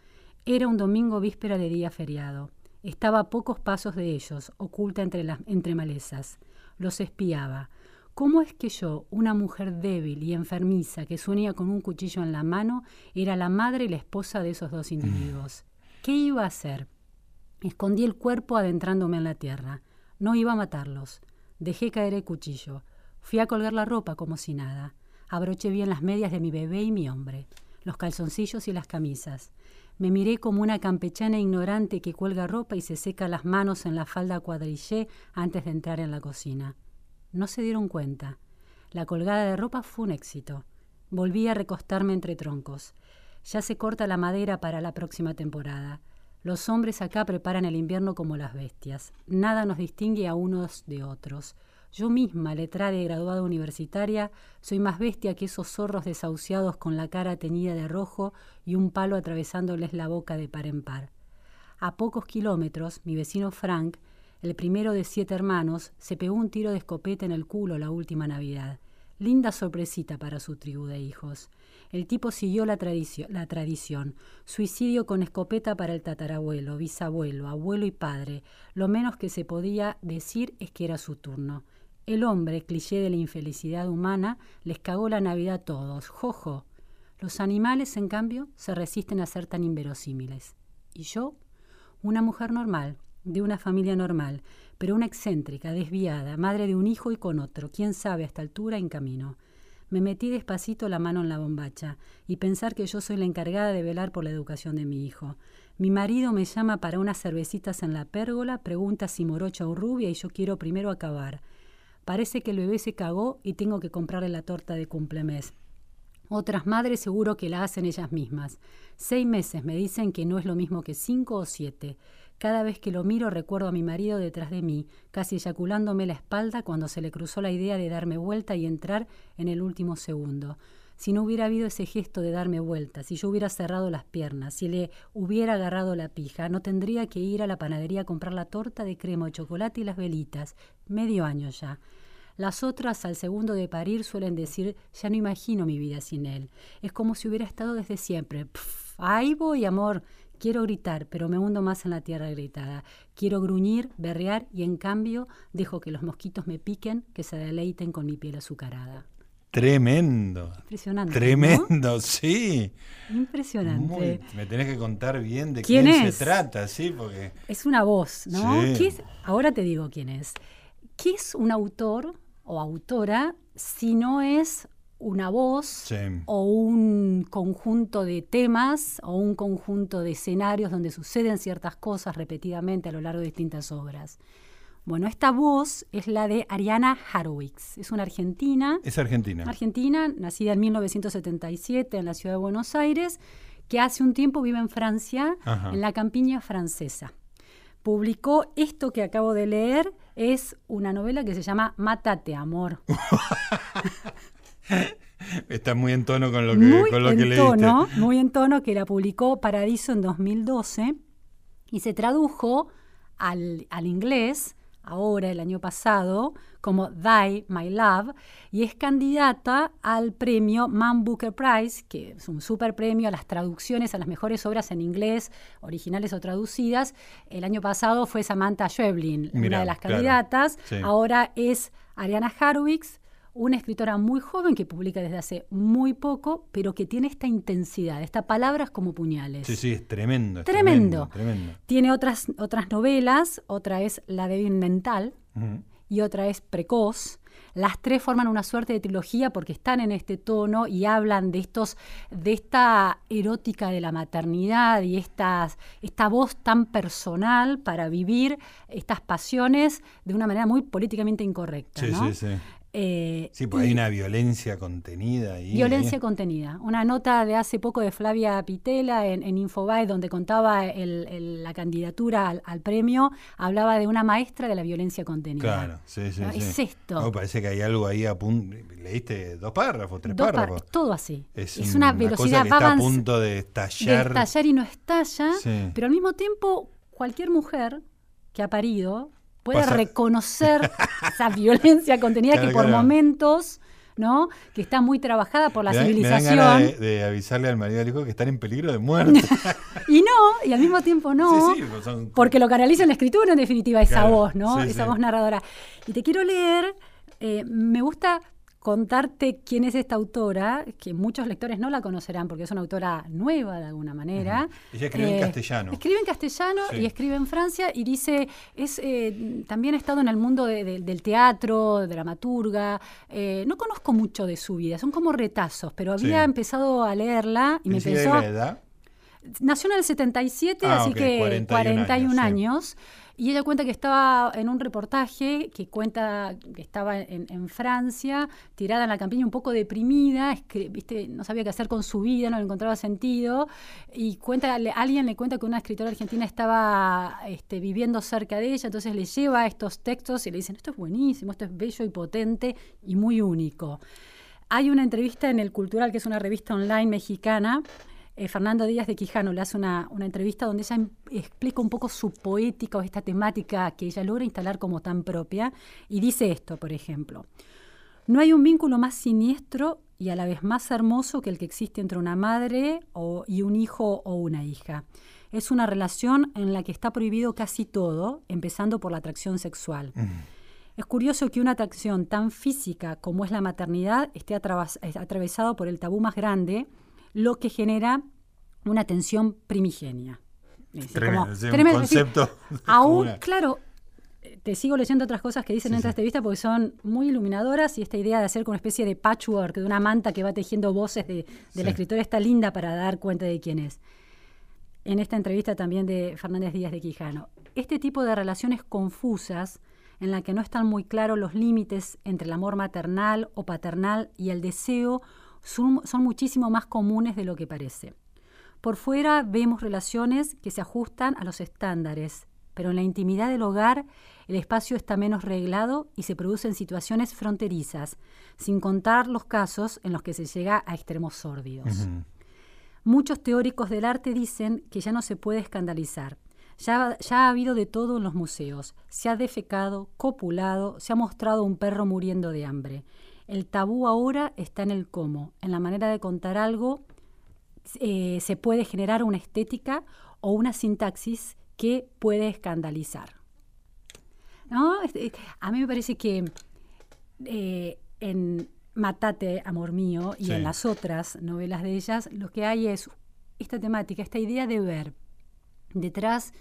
Speaker 2: Era un domingo víspera de día feriado. Estaba a pocos pasos de ellos, oculta entre, entre malezas. Los espiaba. ¿Cómo es que yo, una mujer débil y enfermiza que sueña con un cuchillo en la mano, era la madre y la esposa de esos dos individuos? ¿Qué iba a hacer? Escondí el cuerpo adentrándome en la tierra. No iba a matarlos. Dejé caer el cuchillo. Fui a colgar la ropa como si nada. Abroché bien las medias de mi bebé y mi hombre, los calzoncillos y las camisas. Me miré como una campechana ignorante que cuelga ropa y se seca las manos en la falda cuadrillé antes de entrar en la cocina. No se dieron cuenta. La colgada de ropa fue un éxito. Volví a recostarme entre troncos. Ya se corta la madera para la próxima temporada. Los hombres acá preparan el invierno como las bestias. Nada nos distingue a unos de otros. Yo misma, letrada y graduada universitaria, soy más bestia que esos zorros desahuciados con la cara teñida de rojo y un palo atravesándoles la boca de par en par. A pocos kilómetros, mi vecino Frank, el primero de siete hermanos, se pegó un tiro de escopeta en el culo la última Navidad. Linda sorpresita para su tribu de hijos. El tipo siguió la, la tradición. Suicidio con escopeta para el tatarabuelo, bisabuelo, abuelo y padre. Lo menos que se podía decir es que era su turno. El hombre, cliché de la infelicidad humana, les cagó la Navidad a todos. Jojo. Los animales, en cambio, se resisten a ser tan inverosímiles. ¿Y yo? Una mujer normal, de una familia normal, pero una excéntrica, desviada, madre de un hijo y con otro, quién sabe a esta altura en camino. Me metí despacito la mano en la bombacha y pensar que yo soy la encargada de velar por la educación de mi hijo. Mi marido me llama para unas cervecitas en la pérgola, pregunta si morocha o rubia y yo quiero primero acabar. Parece que el bebé se cagó y tengo que comprarle la torta de cumplemes. Otras madres seguro que la hacen ellas mismas. Seis meses me dicen que no es lo mismo que cinco o siete. Cada vez que lo miro recuerdo a mi marido detrás de mí, casi eyaculándome la espalda cuando se le cruzó la idea de darme vuelta y entrar en el último segundo. Si no hubiera habido ese gesto de darme vuelta, si yo hubiera cerrado las piernas, si le hubiera agarrado la pija, no tendría que ir a la panadería a comprar la torta de crema de chocolate y las velitas. Medio año ya. Las otras, al segundo de parir, suelen decir, ya no imagino mi vida sin él. Es como si hubiera estado desde siempre. Pff, voy, amor. Quiero gritar, pero me hundo más en la tierra gritada. Quiero gruñir, berrear y en cambio dejo que los mosquitos me piquen, que se deleiten con mi piel azucarada.
Speaker 1: Tremendo.
Speaker 2: Impresionante. ¿no?
Speaker 1: Tremendo, [laughs] sí.
Speaker 2: Impresionante.
Speaker 1: Muy- me tenés que contar bien de
Speaker 2: ¿Quién
Speaker 1: se trata, sí, porque
Speaker 2: Es una voz, ¿no?
Speaker 1: Sí.
Speaker 2: ¿Qué es- ahora te digo quién es. ¿Qué es un autor o autora si no es una voz
Speaker 1: Sí.
Speaker 2: o un conjunto de temas o un conjunto de escenarios donde suceden ciertas cosas repetidamente a lo largo de distintas obras? Bueno, esta voz es la de Ariana Harwitz. Es una argentina.
Speaker 1: Es argentina.
Speaker 2: Argentina, nacida en 1977 en la ciudad de Buenos Aires, que hace un tiempo vive en Francia,
Speaker 1: Ajá.
Speaker 2: en la campiña francesa. Publicó esto que acabo de leer, es una novela que se llama Mátate, amor. [laughs]
Speaker 1: Está muy en tono con lo que,
Speaker 2: muy
Speaker 1: con lo
Speaker 2: en
Speaker 1: que leíste.
Speaker 2: tono, muy en tono, que la publicó Paradiso en 2012 y se tradujo al, al inglés ahora, el año pasado, como Die, My Love, y es candidata al premio Man Booker Prize, que es un super premio a las traducciones, a las mejores obras en inglés, originales o traducidas. El año pasado fue Samantha Schweblin,
Speaker 1: Mirá,
Speaker 2: una de las
Speaker 1: claro.
Speaker 2: candidatas.
Speaker 1: Sí.
Speaker 2: Ahora es Ariana Harwitz, una escritora muy joven que publica desde hace muy poco, pero que tiene esta intensidad, estas palabras como puñales.
Speaker 1: Sí, sí, es tremendo. es
Speaker 2: Tremendo.
Speaker 1: tremendo. tremendo.
Speaker 2: Tiene otras, otras novelas, otra es La débil mental
Speaker 1: Ujú.
Speaker 2: y otra es Precoz. Las tres forman una suerte de trilogía porque están en este tono y hablan de estos, de esta erótica de la maternidad y estas, esta voz tan personal para vivir estas pasiones de una manera muy políticamente incorrecta.
Speaker 1: Sí,
Speaker 2: ¿no?
Speaker 1: sí, sí.
Speaker 2: Eh,
Speaker 1: Sí,
Speaker 2: y-
Speaker 1: hay una violencia contenida ahí.
Speaker 2: Violencia
Speaker 1: ¿eh?
Speaker 2: contenida. Una nota de hace poco de Flavia Pitela en, en Infobae, donde contaba el- el- la candidatura al, al premio, hablaba de una maestra de la violencia contenida.
Speaker 1: Claro, sí, sí,
Speaker 2: Ah,
Speaker 1: sí.
Speaker 2: es esto.
Speaker 1: No, parece que hay algo ahí a punto. Leíste dos párrafos, tres
Speaker 2: Dos par-
Speaker 1: párrafos.
Speaker 2: todo así.
Speaker 1: Es,
Speaker 2: Es,
Speaker 1: un-
Speaker 2: una
Speaker 1: cosa
Speaker 2: velocidad
Speaker 1: que
Speaker 2: va
Speaker 1: está a punto de
Speaker 2: de
Speaker 1: estallar.
Speaker 2: estallar y no estalla,
Speaker 1: Sí.
Speaker 2: pero al mismo tiempo cualquier mujer que ha parido puede
Speaker 1: Pasa-
Speaker 2: reconocer [laughs] esa violencia contenida
Speaker 1: Claro,
Speaker 2: que por
Speaker 1: claro.
Speaker 2: momentos, ¿no? Que está muy trabajada por la
Speaker 1: Me da- me dan
Speaker 2: civilización.
Speaker 1: ganas de, de avisarle al marido y al hijo que están en peligro de muerte. [laughs]
Speaker 2: Y no, y al mismo tiempo no.
Speaker 1: Sí, sí, pues son-
Speaker 2: Porque lo canaliza en la escritura, en definitiva, esa
Speaker 1: Claro,
Speaker 2: voz, ¿no?
Speaker 1: sí,
Speaker 2: esa voz narradora. Y te quiero leer, eh, me gusta contarte quién es esta autora, que muchos lectores no la conocerán porque es una autora nueva de alguna manera.
Speaker 1: Ella escribe en castellano.
Speaker 2: Escribe en castellano
Speaker 1: Sí.
Speaker 2: y escribe en Francia y dice, es eh, también ha estado en el mundo de- de- del teatro, de dramaturga. eh, no conozco mucho de su vida, son como retazos, pero había
Speaker 1: Sí.
Speaker 2: empezado a leerla y me
Speaker 1: Enseguida de la edad.
Speaker 2: Nació en el 77,
Speaker 1: Ah,
Speaker 2: así que
Speaker 1: 41
Speaker 2: 41,
Speaker 1: años,
Speaker 2: años. Y ella cuenta que estaba en un reportaje que cuenta que estaba en, Francia, tirada en la campiña, un poco deprimida, no sabía qué hacer con su vida, no le encontraba sentido. Y cuenta, alguien le cuenta que una escritora argentina estaba este, viviendo cerca de ella, entonces le lleva estos textos y le dicen, esto es buenísimo, esto es bello y potente y muy único. Hay una entrevista en El Cultural, que es una revista online mexicana. Eh, Fernando Díaz de Quijano le hace una, una entrevista donde ella em- explica un poco su poética o esta temática que ella logra instalar como tan propia. Y dice esto, por ejemplo. No hay un vínculo más siniestro y a la vez más hermoso que el que existe entre una madre o- y un hijo o una hija. Es una relación en la que está prohibido casi todo, empezando por la atracción sexual. Es curioso que una atracción tan física como es la maternidad esté atravesado por el tabú más grande, lo que genera una tensión primigenia. Es
Speaker 1: Tremendo,
Speaker 2: como-
Speaker 1: un
Speaker 2: tremendo, es decir,
Speaker 1: concepto [laughs]
Speaker 2: aún,
Speaker 1: una-
Speaker 2: claro, te sigo leyendo otras cosas que dicen
Speaker 1: Sí,
Speaker 2: en
Speaker 1: sí.
Speaker 2: esta entrevista porque son muy iluminadoras y esta idea de hacer como una especie de patchwork, de una manta que va tejiendo voces de, de
Speaker 1: Sí.
Speaker 2: la escritora está linda para dar cuenta de quién es en esta entrevista también de Fernández Díaz de Quijano. Este tipo de relaciones confusas, en la que no están muy claros los límites entre el amor maternal o paternal y el deseo, son, son muchísimo más comunes de lo que parece. Por fuera vemos relaciones que se ajustan a los estándares, pero en la intimidad del hogar el espacio está menos reglado y se producen situaciones fronterizas, sin contar los casos en los que se llega a extremos sórdidos. Muchos teóricos del arte dicen que ya no se puede escandalizar. Ya, ya ha habido de todo en los museos. Se ha defecado, copulado, se ha mostrado un perro muriendo de hambre. El tabú ahora está en el cómo, en la manera de contar algo. eh, se puede generar una estética o una sintaxis que puede escandalizar. ¿No? Este, A mí me parece que eh, en Matate, Amor Mío, y
Speaker 1: Sí.
Speaker 2: en las otras novelas de ellas, lo que hay es esta temática, esta idea de ver detrás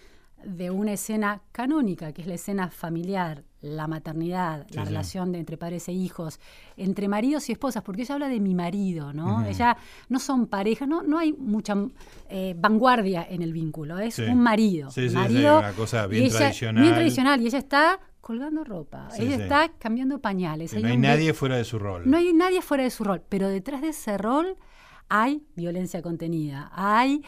Speaker 2: de una escena canónica, que es la escena familiar, la maternidad,
Speaker 1: Sí,
Speaker 2: la
Speaker 1: sí.
Speaker 2: relación de entre padres e hijos, entre maridos y esposas, porque ella habla de mi marido, ¿no?
Speaker 1: Ujú.
Speaker 2: Ella no son parejas, no, no hay mucha eh, vanguardia en el vínculo, es
Speaker 1: Sí.
Speaker 2: un marido.
Speaker 1: Sí, sí, sí,
Speaker 2: marido
Speaker 1: una cosa bien
Speaker 2: ella-
Speaker 1: tradicional.
Speaker 2: Bien tradicional, y ella está colgando ropa. Ella está cambiando pañales.
Speaker 1: No hay
Speaker 2: un
Speaker 1: nadie fuera de su rol.
Speaker 2: No hay nadie fuera de su rol, pero detrás de ese rol hay violencia contenida, hay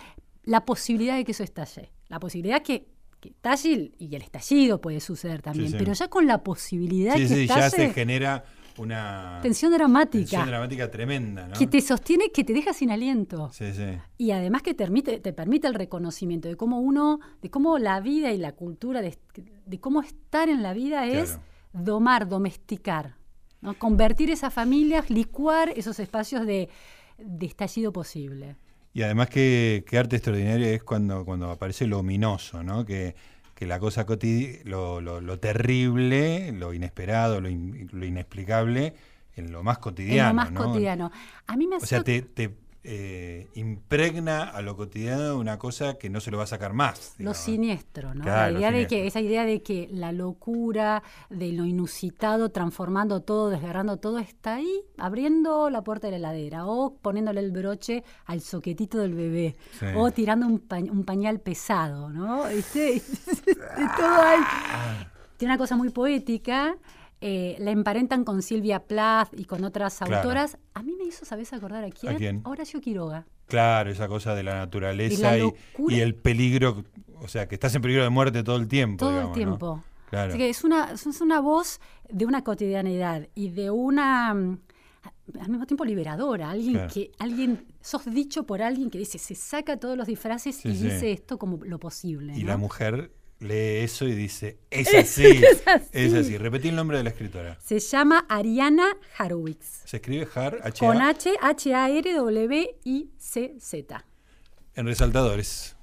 Speaker 2: la posibilidad de que eso estalle, la posibilidad que, que estalle y el estallido puede suceder también,
Speaker 1: sí.
Speaker 2: pero ya con la posibilidad
Speaker 1: sí,
Speaker 2: que
Speaker 1: ya
Speaker 2: estalle,
Speaker 1: se genera una
Speaker 2: tensión dramática,
Speaker 1: tensión dramática tremenda, ¿no?
Speaker 2: que te sostiene, que te deja sin aliento.
Speaker 1: Sí, sí.
Speaker 2: Y además que te permite, te permite el reconocimiento de cómo uno, de cómo la vida y la cultura, de, de cómo estar en la vida es
Speaker 1: Claro.
Speaker 2: domar, domesticar, ¿no? convertir esas familias, licuar esos espacios de, de estallido posible.
Speaker 1: Y además que, que arte extraordinario es cuando, cuando aparece lo ominoso, ¿no? Que, que la cosa cotidiana, lo, lo- lo terrible, lo inesperado, lo, in- lo inexplicable, en lo más cotidiano.
Speaker 2: en lo más
Speaker 1: ¿no?
Speaker 2: cotidiano. A mí me
Speaker 1: O sea, te, te, eh, impregna a lo cotidiano una cosa que no se lo va a sacar más.
Speaker 2: lo siniestro, ¿no?
Speaker 1: Claro,
Speaker 2: la idea de que, esa idea de que la locura, de lo inusitado, transformando todo, desgarrando todo, está ahí, abriendo la puerta de la heladera, o poniéndole el broche al soquetito del bebé,
Speaker 1: Sí.
Speaker 2: o tirando un, pa- un pañal pesado, ¿no? Este- [laughs] todo hay. Tiene una cosa muy poética. Eh, la emparentan con Silvia Plath y con otras
Speaker 1: Claro.
Speaker 2: autoras. A mí me hizo, ¿sabes acordar a quién?
Speaker 1: quién?
Speaker 2: Horacio Quiroga.
Speaker 1: Claro, esa cosa de la naturaleza
Speaker 2: Y la
Speaker 1: y,
Speaker 2: locura.
Speaker 1: y el peligro, o sea, que estás en peligro de muerte todo el tiempo.
Speaker 2: Todo
Speaker 1: digamos,
Speaker 2: el
Speaker 1: ¿no?
Speaker 2: tiempo.
Speaker 1: Claro.
Speaker 2: Así que es una, es una voz de una cotidianidad y de una mm, al mismo tiempo liberadora, alguien
Speaker 1: Claro.
Speaker 2: que, alguien, sos dicho por alguien que dice, se saca todos los disfraces
Speaker 1: Sí,
Speaker 2: y
Speaker 1: sí.
Speaker 2: dice esto como lo posible.
Speaker 1: Y
Speaker 2: ¿no?
Speaker 1: la mujer lee eso y dice, es [laughs] así, es
Speaker 2: así.
Speaker 1: así. Repetí el nombre de la escritora.
Speaker 2: Se llama Ariana Harowitz.
Speaker 1: Se escribe Har, H
Speaker 2: Con
Speaker 1: -A,
Speaker 2: H, H-A-R-W-I-C-Z.
Speaker 1: en resaltadores.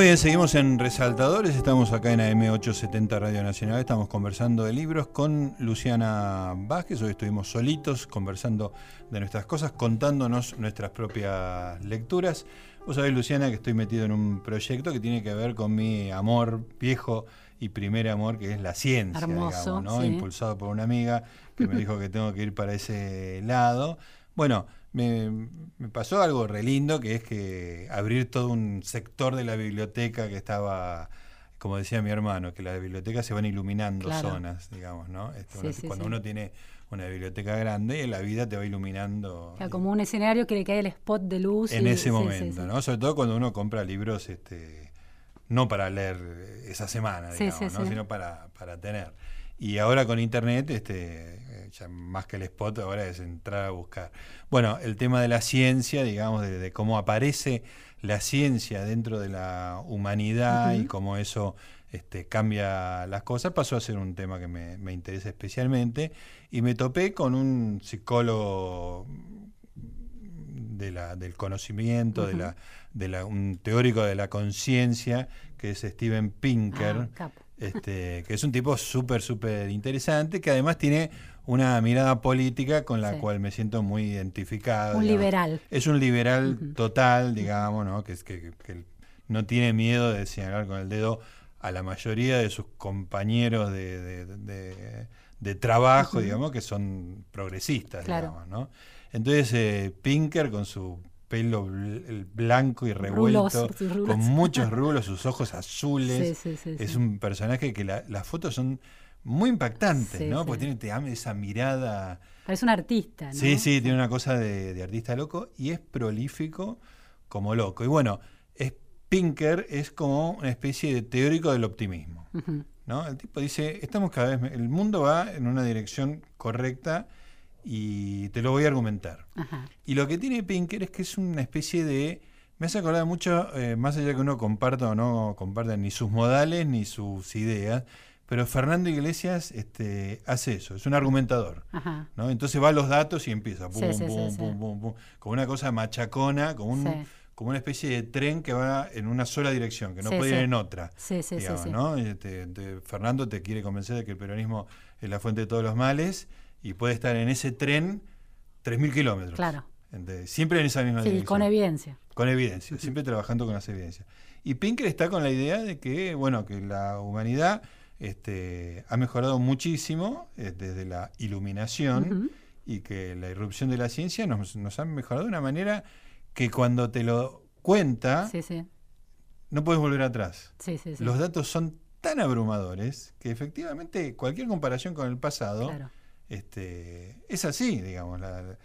Speaker 1: Muy bien, seguimos en Resaltadores, estamos acá en AM870 Radio Nacional, estamos conversando de libros con Luciana Vázquez, hoy estuvimos solitos conversando de nuestras cosas, contándonos nuestras propias lecturas. Vos sabés, Luciana, que estoy metido en un proyecto que tiene que ver con mi amor viejo y primer amor, que es la ciencia,
Speaker 2: Hermoso,
Speaker 1: digamos, ¿no? Impulsado por una amiga que me dijo que tengo que ir para ese lado. Bueno, me, pasó algo re lindo, que es que abrir todo un sector de la biblioteca que estaba, como decía mi hermano, que las bibliotecas se van iluminando zonas, digamos, ¿no? Este, cuando uno tiene una biblioteca grande, la vida te va iluminando.
Speaker 2: como un escenario que le cae el spot de luz.
Speaker 1: En ese momento, ¿no? Sobre todo cuando uno compra libros, este, no para leer esa semana, digamos, ¿no? sino para, para tener. Y ahora con internet, este, ya más que el spot, ahora es entrar a buscar. Bueno, el tema de la ciencia, digamos, de, cómo aparece la ciencia dentro de la humanidad y cómo eso este, cambia las cosas, pasó a ser un tema que me, interesa especialmente. Y me topé con un psicólogo de la, del conocimiento, de la, de la, un teórico de la conciencia, que es Steven Pinker. Ah, este, que es un tipo súper, súper interesante, que además tiene una mirada política con la cual me siento muy identificado.
Speaker 2: Un liberal.
Speaker 1: Es un liberal total, digamos, ¿no? Que, que, que, no tiene miedo de señalar con el dedo a la mayoría de sus compañeros de, de, trabajo, digamos, que son progresistas, digamos, ¿no? Entonces, eh, Pinker con su pelo blanco y revuelto, con muchos rulos, sus ojos azules. es un personaje que las fotos son muy impactantes, ¿no? Porque tiene esa mirada.
Speaker 2: Parece un artista, ¿no?
Speaker 1: Sí, sí, tiene una cosa de, artista loco y es prolífico como loco. Y bueno, es, Pinker es como una especie de teórico del optimismo. ¿no? El tipo dice, estamos cada vez, el mundo va en una dirección correcta y te lo voy a argumentar. Y lo que tiene Pinker es que es una especie de... Me hace acordar mucho, eh, más allá que uno comparta o no comparta ni sus modales ni sus ideas, pero Fernando Iglesias este, hace eso, es un argumentador. ¿no? Entonces va a los datos y empieza, pum, pum, pum, pum, pum, como una cosa machacona, como, un, como una especie de tren que va en una sola dirección, que no puede ir en otra. ¿no? Este, Fernando te quiere convencer de que el peronismo es la fuente de todos los males y puede estar en ese tren 3.000 kilómetros.
Speaker 2: Claro.
Speaker 1: siempre en esa misma
Speaker 2: sí, con evidencia.
Speaker 1: Con evidencia, siempre trabajando con las evidencias. Y Pinker está con la idea de que, bueno, que la humanidad este, ha mejorado muchísimo eh, desde la iluminación y que la irrupción de la ciencia nos, nos, ha mejorado de una manera que cuando te lo cuenta, no puedes volver atrás. Los datos son tan abrumadores que efectivamente cualquier comparación con el pasado este, es así, digamos, la,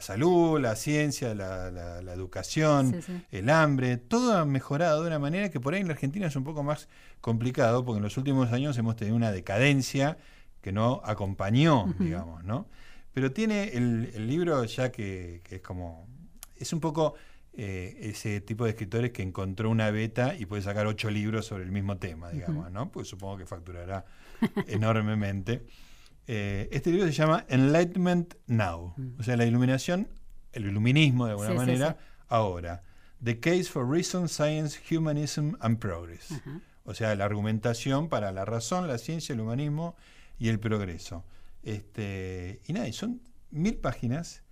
Speaker 1: salud, la ciencia, la, educación, el hambre, todo ha mejorado de una manera que por ahí en la Argentina es un poco más complicado, porque en los últimos años hemos tenido una decadencia que no acompañó, digamos, ¿no? Pero tiene el, libro ya que, es como, es un poco eh, ese tipo de escritores que encontró una beta y puede sacar ocho libros sobre el mismo tema, digamos, ¿no? Pues supongo que facturará [laughs] enormemente. Eh, este libro se llama Enlightenment Now, o sea, la iluminación, el iluminismo de alguna manera, ahora. The Case for Reason, Science, Humanism and Progress. O sea, la argumentación para la razón, la ciencia, el humanismo y el progreso. Este, y nada, son mil páginas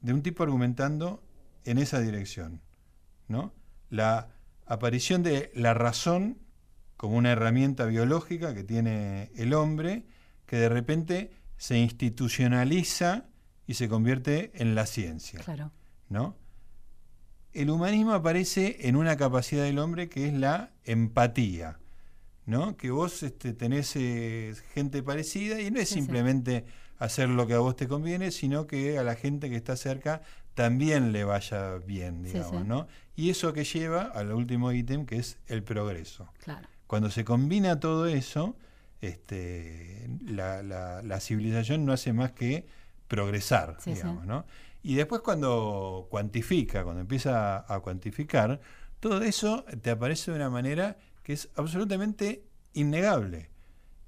Speaker 1: de un tipo argumentando en esa dirección. ¿no? La aparición de la razón como una herramienta biológica que tiene el hombre que de repente se institucionaliza y se convierte en la ciencia.
Speaker 2: Claro.
Speaker 1: ¿no? El humanismo aparece en una capacidad del hombre que es la empatía. ¿no? Que vos este, tenés eh, gente parecida y no es simplemente hacer lo que a vos te conviene, sino que a la gente que está cerca también le vaya bien, digamos, ¿no? Y eso que lleva al último ítem, que es el progreso.
Speaker 2: Claro.
Speaker 1: Cuando se combina todo eso, este, la, la, civilización no hace más que progresar, digamos, ¿no? Y después cuando cuantifica, cuando empieza a cuantificar, todo eso te aparece de una manera que es absolutamente innegable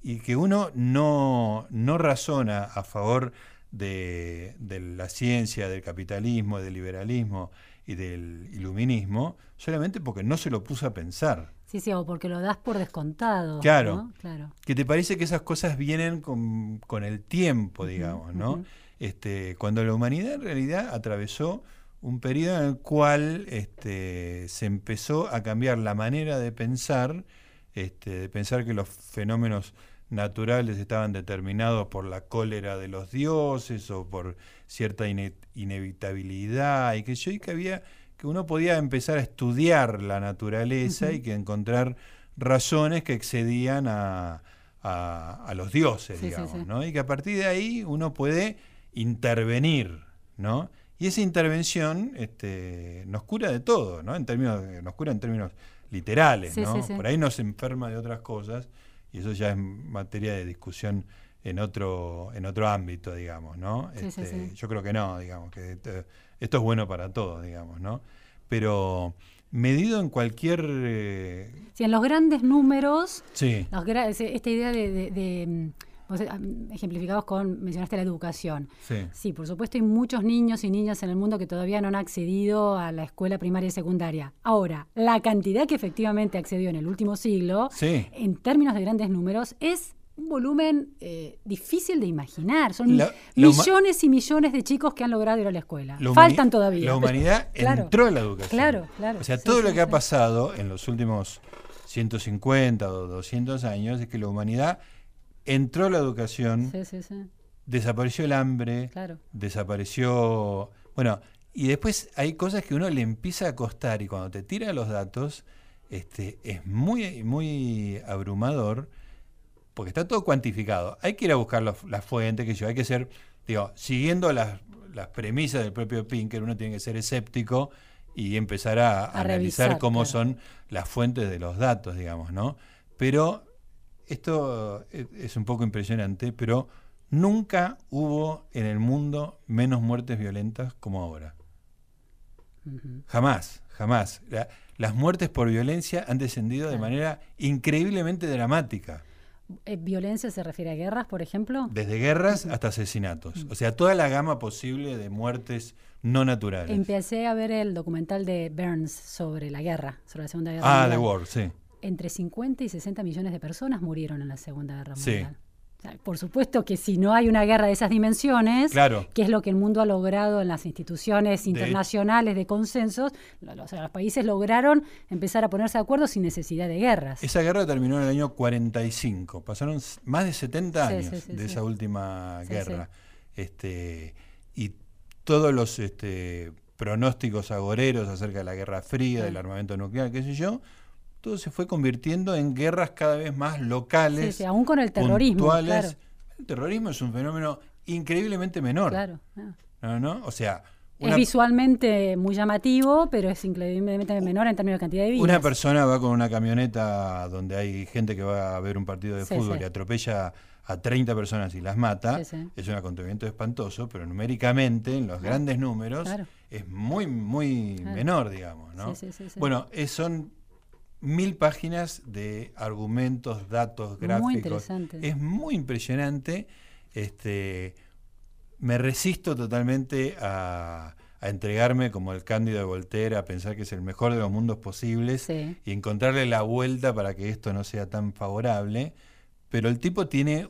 Speaker 1: y que uno no, no razona a favor de, de, la ciencia, del capitalismo, del liberalismo y del iluminismo, solamente porque no se lo puso a pensar.
Speaker 2: Sí, sí, o porque lo das por descontado.
Speaker 1: Claro.
Speaker 2: ¿no? claro.
Speaker 1: Que te parece que esas cosas vienen con, con el tiempo, digamos, ¿no? Uh -huh. este, cuando la humanidad en realidad atravesó un periodo en el cual este, se empezó a cambiar la manera de pensar, este, de pensar que los fenómenos naturales estaban determinados por la cólera de los dioses o por cierta ine inevitabilidad y que yo y que había que uno podía empezar a estudiar la naturaleza uh -huh. y que encontrar razones que excedían a, a, a los dioses, sí, digamos, sí, sí. ¿no? Y que a partir de ahí uno puede intervenir, ¿no? Y esa intervención este, nos cura de todo, ¿no? En términos, nos cura en términos literales, ¿no? Por ahí nos enferma de otras cosas y eso ya es materia de discusión en otro en otro ámbito, digamos, ¿no? Este. Yo creo que no, digamos, que esto, esto, es bueno para todos, digamos, ¿no? Pero medido en cualquier... Eh...
Speaker 2: Sí, en los grandes números,
Speaker 1: sí.
Speaker 2: los gra esta idea de, de, de vos, ejemplificados con, mencionaste la educación.
Speaker 1: Sí.
Speaker 2: sí, por supuesto hay muchos niños y niñas en el mundo que todavía no han accedido a la escuela primaria y secundaria. Ahora, la cantidad que efectivamente accedió en el último siglo,
Speaker 1: sí.
Speaker 2: en términos de grandes números, es un volumen eh, difícil de imaginar. Son la, millones y millones de chicos que han logrado ir a la escuela.
Speaker 1: La
Speaker 2: Faltan todavía.
Speaker 1: La humanidad [laughs]
Speaker 2: claro,
Speaker 1: entró a la educación.
Speaker 2: Claro, claro.
Speaker 1: O sea,
Speaker 2: sí,
Speaker 1: todo
Speaker 2: sí,
Speaker 1: lo que
Speaker 2: sí.
Speaker 1: ha pasado en los últimos 150 o 200 años es que la humanidad entró a la educación,
Speaker 2: sí,
Speaker 1: desapareció el hambre,
Speaker 2: claro.
Speaker 1: desapareció... Bueno, y después hay cosas que uno le empieza a costar y cuando te tira los datos este, es muy, muy abrumador porque está todo cuantificado. Hay que ir a buscar las fuentes, que yo, hay que ser, digo, siguiendo las, las, premisas del propio Pinker, uno tiene que ser escéptico y empezar a, analizar
Speaker 2: revisar,
Speaker 1: cómo
Speaker 2: claro.
Speaker 1: son las fuentes de los datos, digamos, ¿no? Pero esto es un poco impresionante, pero nunca hubo en el mundo menos muertes violentas como ahora. Uh -huh. Jamás, jamás. La, las muertes por violencia han descendido de manera increíblemente dramática.
Speaker 2: Eh, ¿Violencia se refiere a guerras, por ejemplo?
Speaker 1: Desde guerras hasta asesinatos. O sea, toda la gama posible de muertes no naturales.
Speaker 2: Empecé a ver el documental de Burns sobre la guerra, sobre la Segunda Guerra
Speaker 1: ah,
Speaker 2: Mundial.
Speaker 1: The War, sí.
Speaker 2: Entre 50 y 60 millones de personas murieron en la Segunda Guerra
Speaker 1: sí.
Speaker 2: Mundial. Sea, por supuesto que si no hay una guerra de esas dimensiones,
Speaker 1: claro.
Speaker 2: que es lo que el mundo ha logrado en las instituciones internacionales de, de consensos, los países lograron empezar a ponerse de acuerdo sin necesidad de guerras.
Speaker 1: Esa guerra terminó en el año 45, pasaron más de 70 años
Speaker 2: sí, sí,
Speaker 1: de esa última guerra. Este, y todos los este, pronósticos agoreros acerca de la Guerra Fría, del armamento nuclear, qué sé yo, todo se fue convirtiendo en guerras cada vez más locales.
Speaker 2: Sí, sí, aún con el terrorismo. Claro.
Speaker 1: El terrorismo es un fenómeno increíblemente menor.
Speaker 2: Claro. Ah.
Speaker 1: ¿No, no? O sea.
Speaker 2: Una, es visualmente muy llamativo, pero es increíblemente menor en términos de cantidad de vidas.
Speaker 1: Una persona va con una camioneta donde hay gente que va a ver un partido de
Speaker 2: sí,
Speaker 1: fútbol
Speaker 2: sí.
Speaker 1: y atropella a 30 personas y las mata.
Speaker 2: Sí,
Speaker 1: es un acontecimiento espantoso, pero numéricamente, en los
Speaker 2: claro.
Speaker 1: grandes números,
Speaker 2: claro.
Speaker 1: es muy, muy
Speaker 2: claro.
Speaker 1: menor, digamos. ¿no? Bueno, es, son mil páginas de argumentos, datos, gráficos.
Speaker 2: Muy interesante.
Speaker 1: Es muy impresionante. Este, me resisto totalmente a, a, entregarme como el Cándido de Voltaire, a pensar que es el mejor de los mundos posibles
Speaker 2: sí.
Speaker 1: y encontrarle la vuelta para que esto no sea tan favorable. Pero el tipo tiene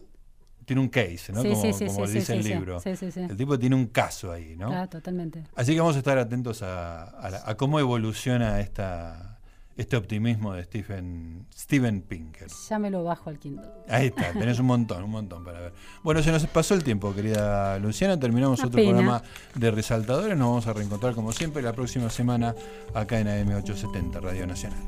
Speaker 1: tiene un case, ¿no?
Speaker 2: Sí,
Speaker 1: como,
Speaker 2: sí,
Speaker 1: dice el libro.
Speaker 2: sí, sí, sí.
Speaker 1: El tipo tiene un caso ahí, ¿no?
Speaker 2: Ah, totalmente.
Speaker 1: Así que vamos a estar atentos a, a, a cómo evoluciona esta, este optimismo de Stephen, Steven Pinker.
Speaker 2: Ya me lo bajo al Kindle.
Speaker 1: Ahí está, tenés un montón, un montón para ver. Bueno, se nos pasó el tiempo, querida Luciana. Terminamos
Speaker 2: Una
Speaker 1: otro
Speaker 2: pena.
Speaker 1: programa de Resaltadores. Nos vamos a reencontrar como siempre la próxima semana acá en AM870, Radio Nacional.